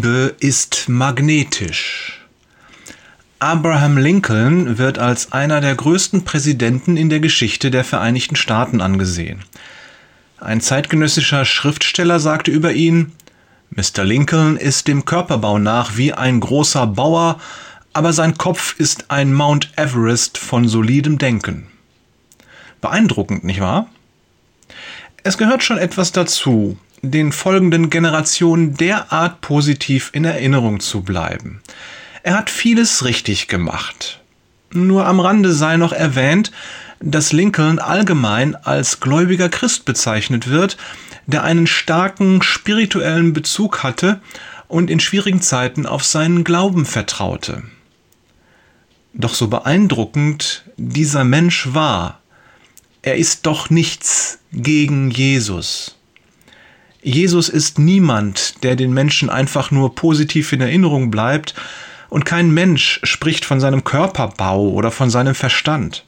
Liebe ist magnetisch. Abraham Lincoln wird als einer der größten Präsidenten in der Geschichte der Vereinigten Staaten angesehen. Ein zeitgenössischer Schriftsteller sagte über ihn, Mr. Lincoln ist dem Körperbau nach wie ein großer Bauer, aber sein Kopf ist ein Mount Everest von solidem Denken. Beeindruckend, nicht wahr? Es gehört schon etwas dazu, den folgenden Generationen derart positiv in Erinnerung zu bleiben. Er hat vieles richtig gemacht. Nur am Rande sei noch erwähnt, dass Lincoln allgemein als gläubiger Christ bezeichnet wird, der einen starken spirituellen Bezug hatte und in schwierigen Zeiten auf seinen Glauben vertraute. Doch so beeindruckend dieser Mensch war, er ist doch nichts gegen Jesus. Jesus ist niemand, der den Menschen einfach nur positiv in Erinnerung bleibt, und kein Mensch spricht von seinem Körperbau oder von seinem Verstand.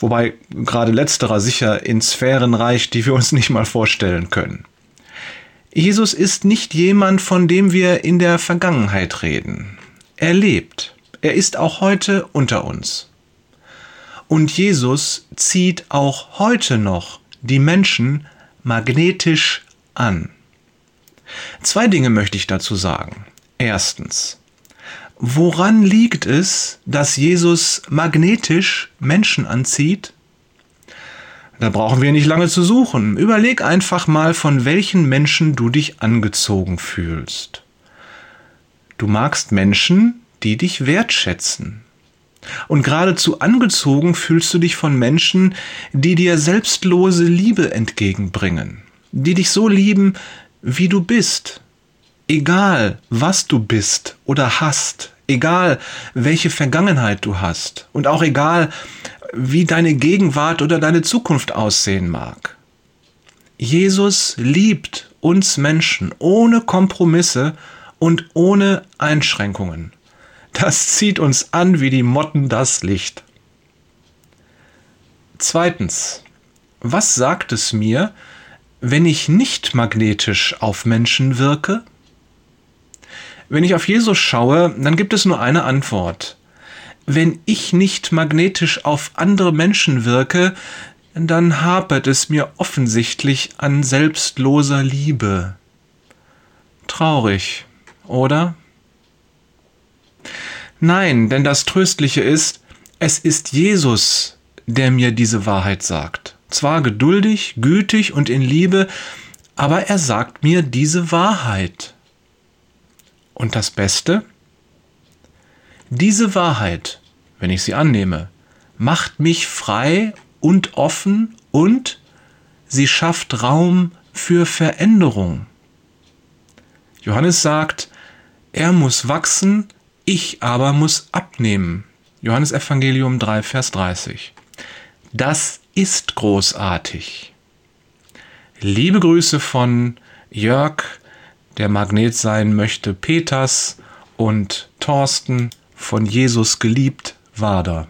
Wobei gerade letzterer sicher in Sphären reicht, die wir uns nicht mal vorstellen können. Jesus ist nicht jemand, von dem wir in der Vergangenheit reden. Er lebt. Er ist auch heute unter uns. Und Jesus zieht auch heute noch die Menschen magnetisch an. Zwei Dinge möchte ich dazu sagen. Erstens, woran liegt es, dass Jesus magnetisch Menschen anzieht? Da brauchen wir nicht lange zu suchen. Überleg einfach mal, von welchen Menschen du dich angezogen fühlst. Du magst Menschen, die dich wertschätzen. Und geradezu angezogen fühlst du dich von Menschen, die dir selbstlose Liebe entgegenbringen, die dich so lieben, wie du bist, egal was du bist oder hast, egal welche Vergangenheit du hast und auch egal, wie deine Gegenwart oder deine Zukunft aussehen mag. Jesus liebt uns Menschen ohne Kompromisse und ohne Einschränkungen. Das zieht uns an wie die Motten das Licht. Zweitens, was sagt es mir, wenn ich nicht magnetisch auf Menschen wirke? Wenn ich auf Jesus schaue, dann gibt es nur eine Antwort. Wenn ich nicht magnetisch auf andere Menschen wirke, dann hapert es mir offensichtlich an selbstloser Liebe. Traurig, oder? Nein, denn das Tröstliche ist, es ist Jesus, der mir diese Wahrheit sagt. Zwar geduldig, gütig und in Liebe, aber er sagt mir diese Wahrheit. Und das Beste? Diese Wahrheit, wenn ich sie annehme, macht mich frei und offen und sie schafft Raum für Veränderung. Johannes sagt, er muss wachsen, ich aber muss abnehmen. Johannes Evangelium 3, Vers 30. Das ist großartig. Liebe Grüße von Jörg, der Magnet sein möchte, Peters und Thorsten von Jesus geliebt, Wader.